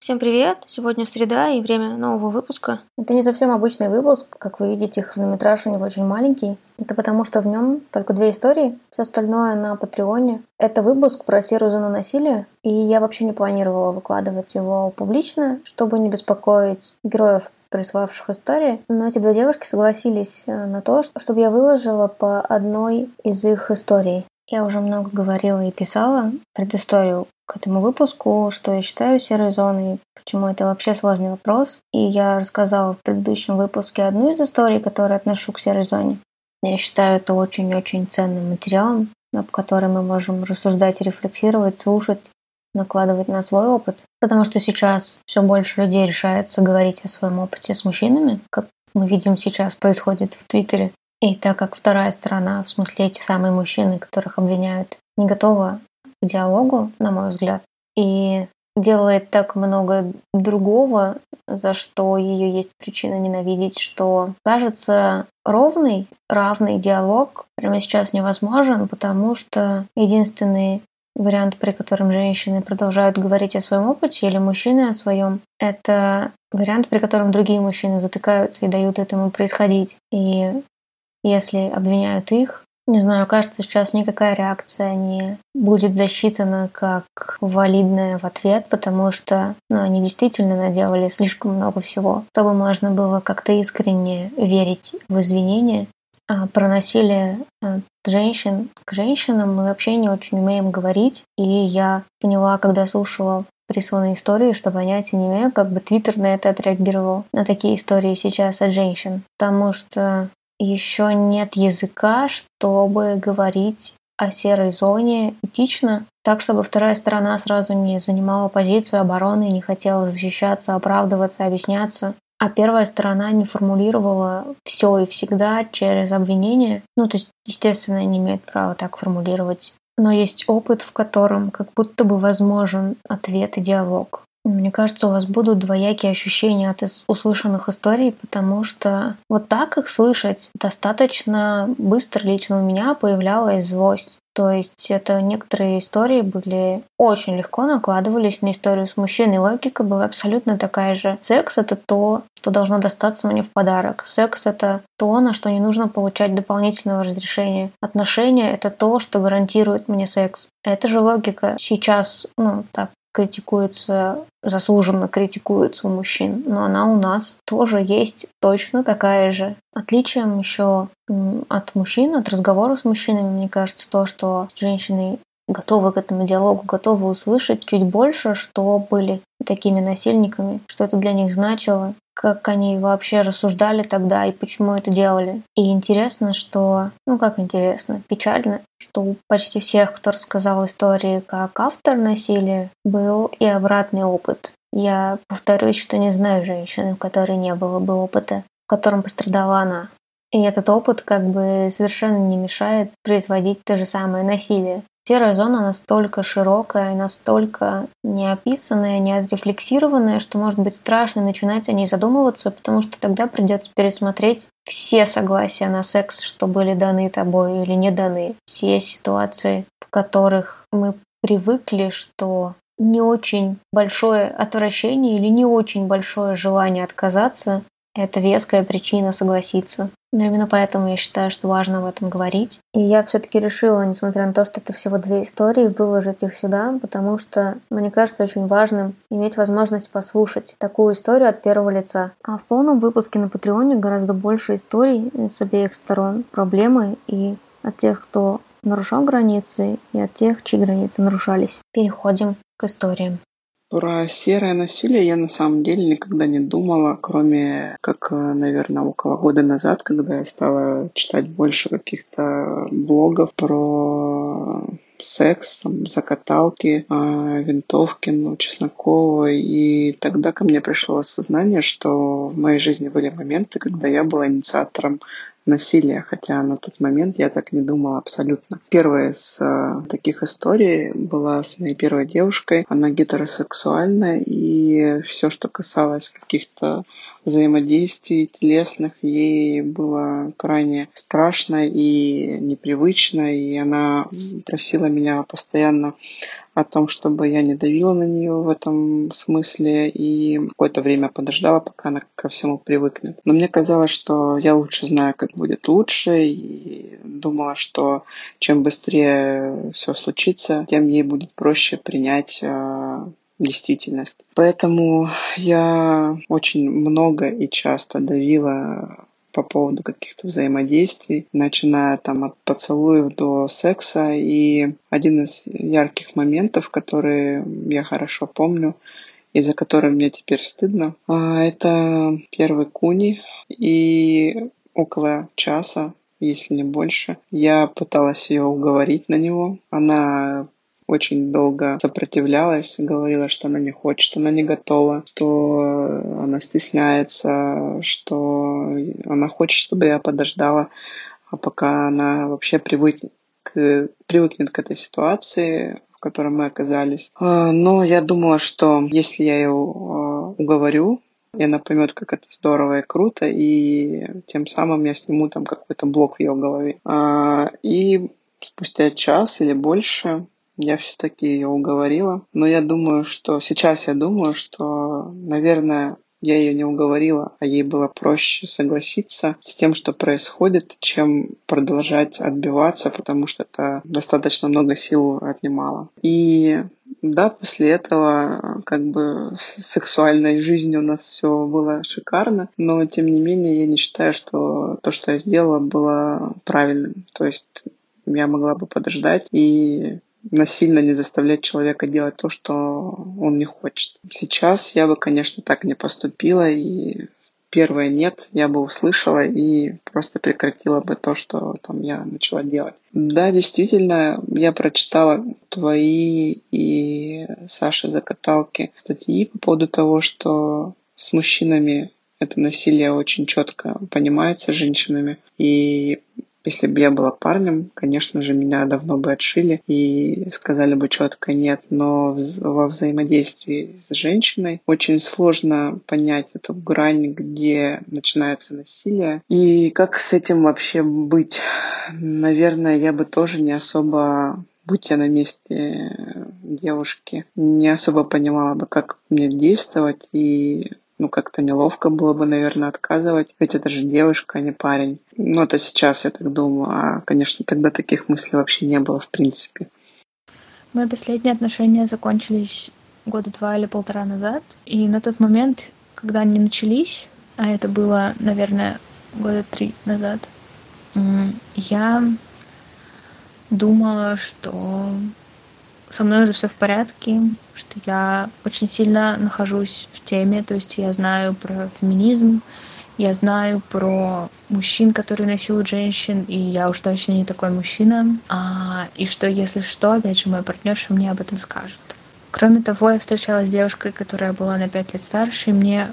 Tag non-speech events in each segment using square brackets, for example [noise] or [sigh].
Всем привет! Сегодня среда и время нового выпуска. Это не совсем обычный выпуск. Как вы видите, хронометраж у него очень маленький. Это потому, что в нем только две истории, все остальное на Патреоне. Это выпуск про серую зону насилия, и я вообще не планировала выкладывать его публично, чтобы не беспокоить героев приславших истории, но эти две девушки согласились э, на то, чтобы я выложила по одной из их историй. Я уже много говорила и писала предысторию к этому выпуску, что я считаю серой зоной, почему это вообще сложный вопрос. И я рассказала в предыдущем выпуске одну из историй, которую отношу к серой зоне. Я считаю это очень-очень ценным материалом, об котором мы можем рассуждать, рефлексировать, слушать, накладывать на свой опыт. Потому что сейчас все больше людей решается говорить о своем опыте с мужчинами, как мы видим сейчас происходит в Твиттере. И так как вторая сторона, в смысле эти самые мужчины, которых обвиняют, не готова к диалогу, на мой взгляд, и делает так много другого, за что ее есть причина ненавидеть, что кажется ровный, равный диалог прямо сейчас невозможен, потому что единственный вариант, при котором женщины продолжают говорить о своем опыте или мужчины о своем, это вариант, при котором другие мужчины затыкаются и дают этому происходить. И если обвиняют их, не знаю, кажется, сейчас никакая реакция не будет засчитана как валидная в ответ, потому что ну, они действительно наделали слишком много всего, чтобы можно было как-то искренне верить в извинения. А про насилие от женщин к женщинам мы вообще не очень умеем говорить. И я поняла, когда слушала присланные истории, что понятия не имею, как бы Твиттер на это отреагировал, на такие истории сейчас от женщин. Потому что еще нет языка, чтобы говорить о серой зоне этично, так, чтобы вторая сторона сразу не занимала позицию обороны, не хотела защищаться, оправдываться, объясняться, а первая сторона не формулировала все и всегда через обвинение. Ну, то есть, естественно, не имеет права так формулировать. Но есть опыт, в котором как будто бы возможен ответ и диалог. Мне кажется, у вас будут двоякие ощущения от услышанных историй, потому что вот так их слышать достаточно быстро лично у меня появлялась злость. То есть это некоторые истории были очень легко накладывались на историю с мужчиной. Логика была абсолютно такая же. Секс — это то, что должно достаться мне в подарок. Секс — это то, на что не нужно получать дополнительного разрешения. Отношения — это то, что гарантирует мне секс. Это же логика сейчас, ну, так критикуется, заслуженно критикуется у мужчин, но она у нас тоже есть точно такая же. Отличием еще от мужчин, от разговора с мужчинами, мне кажется, то, что женщины готовы к этому диалогу, готовы услышать чуть больше, что были такими насильниками, что это для них значило, как они вообще рассуждали тогда и почему это делали. И интересно, что, ну как интересно, печально, что у почти всех, кто рассказал истории как автор насилия, был и обратный опыт. Я повторюсь, что не знаю женщины, у которой не было бы опыта, в котором пострадала она. И этот опыт как бы совершенно не мешает производить то же самое насилие. Серая зона настолько широкая, настолько неописанная, не отрефлексированная, что может быть страшно начинать о ней задумываться, потому что тогда придется пересмотреть все согласия на секс, что были даны тобой или не даны. Все ситуации, в которых мы привыкли, что не очень большое отвращение или не очень большое желание отказаться это веская причина согласиться. Но именно поэтому я считаю, что важно об этом говорить. И я все-таки решила, несмотря на то, что это всего две истории, выложить их сюда, потому что мне кажется очень важным иметь возможность послушать такую историю от первого лица. А в полном выпуске на Патреоне гораздо больше историй с обеих сторон, проблемы и от тех, кто нарушал границы, и от тех, чьи границы нарушались. Переходим к историям. Про серое насилие я на самом деле никогда не думала, кроме как, наверное, около года назад, когда я стала читать больше каких-то блогов про секс, там, закаталки, э, винтовки, ну, Чеснокова. И тогда ко мне пришло осознание, что в моей жизни были моменты, когда я была инициатором насилия, хотя на тот момент я так не думала абсолютно. Первая из э, таких историй была с моей первой девушкой. Она гетеросексуальна, и все, что касалось каких-то взаимодействий телесных ей было крайне страшно и непривычно, и она просила меня постоянно о том, чтобы я не давила на нее в этом смысле и какое-то время подождала, пока она ко всему привыкнет. Но мне казалось, что я лучше знаю, как будет лучше, и думала, что чем быстрее все случится, тем ей будет проще принять а, действительность. Поэтому я очень много и часто давила по поводу каких-то взаимодействий, начиная там от поцелуев до секса. И один из ярких моментов, которые я хорошо помню, и за который мне теперь стыдно, а, это первый куни. И около часа если не больше. Я пыталась ее уговорить на него. Она очень долго сопротивлялась, говорила, что она не хочет, она не готова, что она стесняется, что она хочет, чтобы я подождала, а пока она вообще привыкнет к, привыкнет к этой ситуации, в которой мы оказались. А, но я думала, что если я ее а, уговорю, и она поймет, как это здорово и круто, и тем самым я сниму там какой-то блок в ее голове. А, и спустя час или больше я все-таки ее уговорила. Но я думаю, что сейчас я думаю, что, наверное, я ее не уговорила, а ей было проще согласиться с тем, что происходит, чем продолжать отбиваться, потому что это достаточно много сил отнимало. И да, после этого как бы с сексуальной жизнью у нас все было шикарно, но тем не менее я не считаю, что то, что я сделала, было правильным. То есть я могла бы подождать и насильно не заставлять человека делать то, что он не хочет. Сейчас я бы, конечно, так не поступила, и первое нет, я бы услышала и просто прекратила бы то, что там я начала делать. Да, действительно, я прочитала твои и Саши Закаталки статьи по поводу того, что с мужчинами это насилие очень четко понимается женщинами. И если бы я была парнем, конечно же, меня давно бы отшили и сказали бы четко нет, но во взаимодействии с женщиной очень сложно понять эту грань, где начинается насилие и как с этим вообще быть. Наверное, я бы тоже не особо будь я на месте девушки, не особо понимала бы, как мне действовать и ну, как-то неловко было бы, наверное, отказывать, ведь это же девушка, а не парень. Ну, это сейчас я так думаю, а, конечно, тогда таких мыслей вообще не было, в принципе. Мои последние отношения закончились года два или полтора назад, и на тот момент, когда они начались, а это было, наверное, года три назад, я думала, что со мной уже все в порядке, что я очень сильно нахожусь в теме, то есть я знаю про феминизм, я знаю про мужчин, которые насилуют женщин, и я уж точно не такой мужчина. А, и что, если что, опять же, мой партнерша мне об этом скажет. Кроме того, я встречалась с девушкой, которая была на пять лет старше, и мне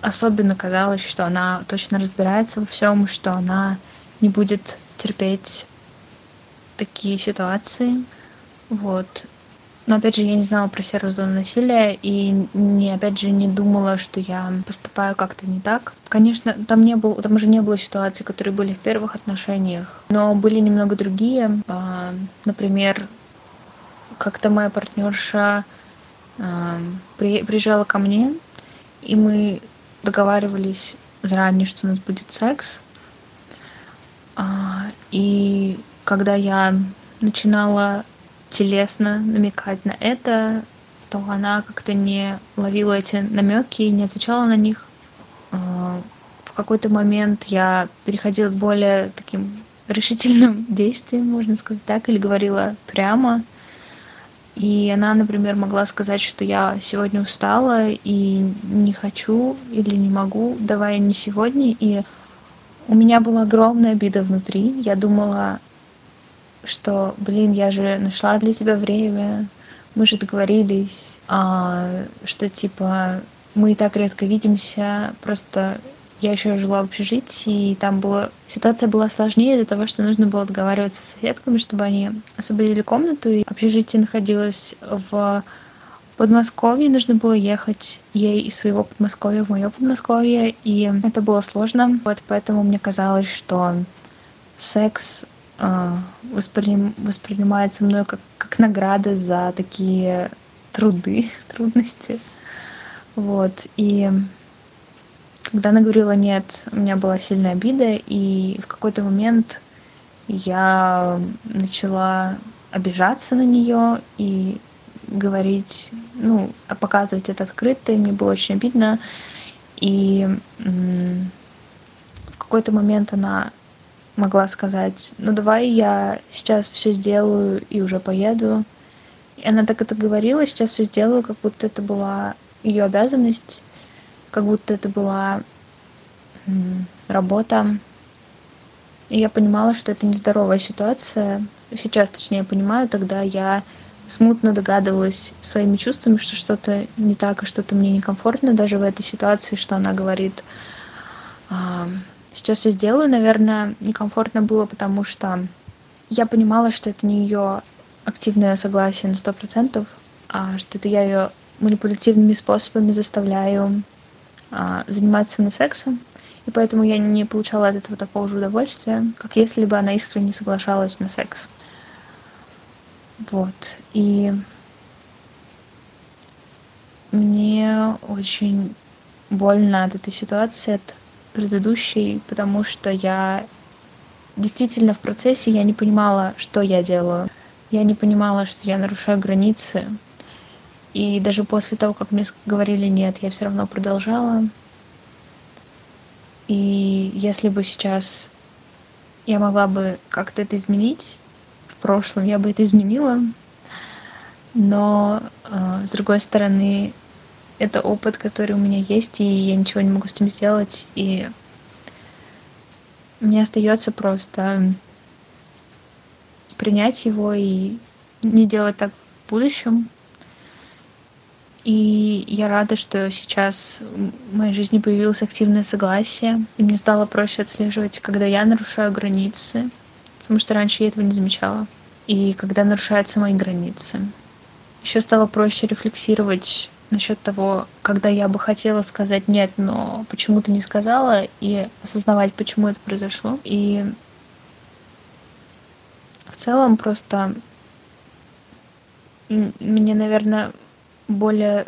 особенно казалось, что она точно разбирается во всем, что она не будет терпеть такие ситуации. Вот. Но опять же, я не знала про серую зону насилия и не, опять же, не думала, что я поступаю как-то не так. Конечно, там не было, там уже не было ситуаций, которые были в первых отношениях, но были немного другие. А, например, как-то моя партнерша а, при, приезжала ко мне, и мы договаривались заранее, что у нас будет секс. А, и когда я начинала телесно намекать на это, то она как-то не ловила эти намеки и не отвечала на них. А, в какой-то момент я переходила к более таким решительным [laughs] действиям, можно сказать так, или говорила прямо. И она, например, могла сказать, что я сегодня устала и не хочу или не могу, давай не сегодня. И у меня была огромная обида внутри. Я думала, что, блин, я же нашла для тебя время, мы же договорились, а, что типа мы и так редко видимся, просто я еще жила в общежитии, и там была ситуация была сложнее из-за того, что нужно было договариваться с соседками, чтобы они освободили комнату, и общежитие находилось в Подмосковье нужно было ехать ей из своего Подмосковья в мое Подмосковье, и это было сложно. Вот поэтому мне казалось, что секс восприним, воспринимается мной как, как награда за такие труды, [laughs] трудности. Вот. И когда она говорила нет, у меня была сильная обида, и в какой-то момент я начала обижаться на нее и говорить, ну, показывать это открыто, и мне было очень обидно. И в какой-то момент она могла сказать, ну давай я сейчас все сделаю и уже поеду. И она так это говорила, сейчас все сделаю, как будто это была ее обязанность, как будто это была работа. И я понимала, что это нездоровая ситуация. Сейчас, точнее, понимаю, тогда я смутно догадывалась своими чувствами, что что-то не так и что-то мне некомфортно даже в этой ситуации, что она говорит. Сейчас я сделаю, наверное, некомфортно было, потому что я понимала, что это не ее активное согласие на сто процентов, а что это я ее манипулятивными способами заставляю а, заниматься со мной сексом. И поэтому я не получала от этого такого же удовольствия, как если бы она искренне соглашалась на секс. Вот. И мне очень больно от этой ситуации, от предыдущей, потому что я действительно в процессе я не понимала, что я делаю. Я не понимала, что я нарушаю границы. И даже после того, как мне говорили нет, я все равно продолжала. И если бы сейчас я могла бы как-то это изменить, прошлом я бы это изменила. Но, э, с другой стороны, это опыт, который у меня есть, и я ничего не могу с ним сделать. И мне остается просто принять его и не делать так в будущем. И я рада, что сейчас в моей жизни появилось активное согласие, и мне стало проще отслеживать, когда я нарушаю границы, потому что раньше я этого не замечала. И когда нарушаются мои границы. Еще стало проще рефлексировать насчет того, когда я бы хотела сказать нет, но почему-то не сказала, и осознавать, почему это произошло. И в целом просто мне, наверное, более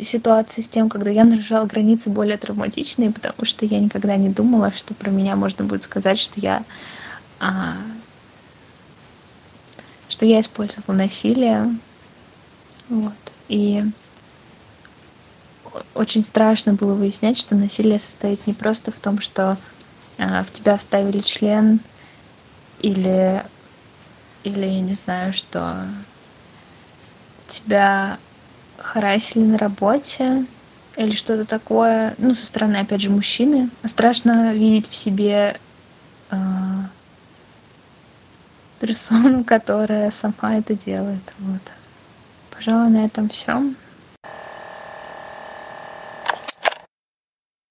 ситуации с тем, когда я нарушала границы, более травматичные, потому что я никогда не думала, что про меня можно будет сказать, что я а, что я использовала насилие. Вот. И очень страшно было выяснять, что насилие состоит не просто в том, что а, в тебя вставили член или или я не знаю, что тебя харасили на работе или что-то такое, ну, со стороны, опять же, мужчины. Страшно видеть в себе э, персону, [laughs] которая сама это делает. Вот. Пожалуй, на этом все.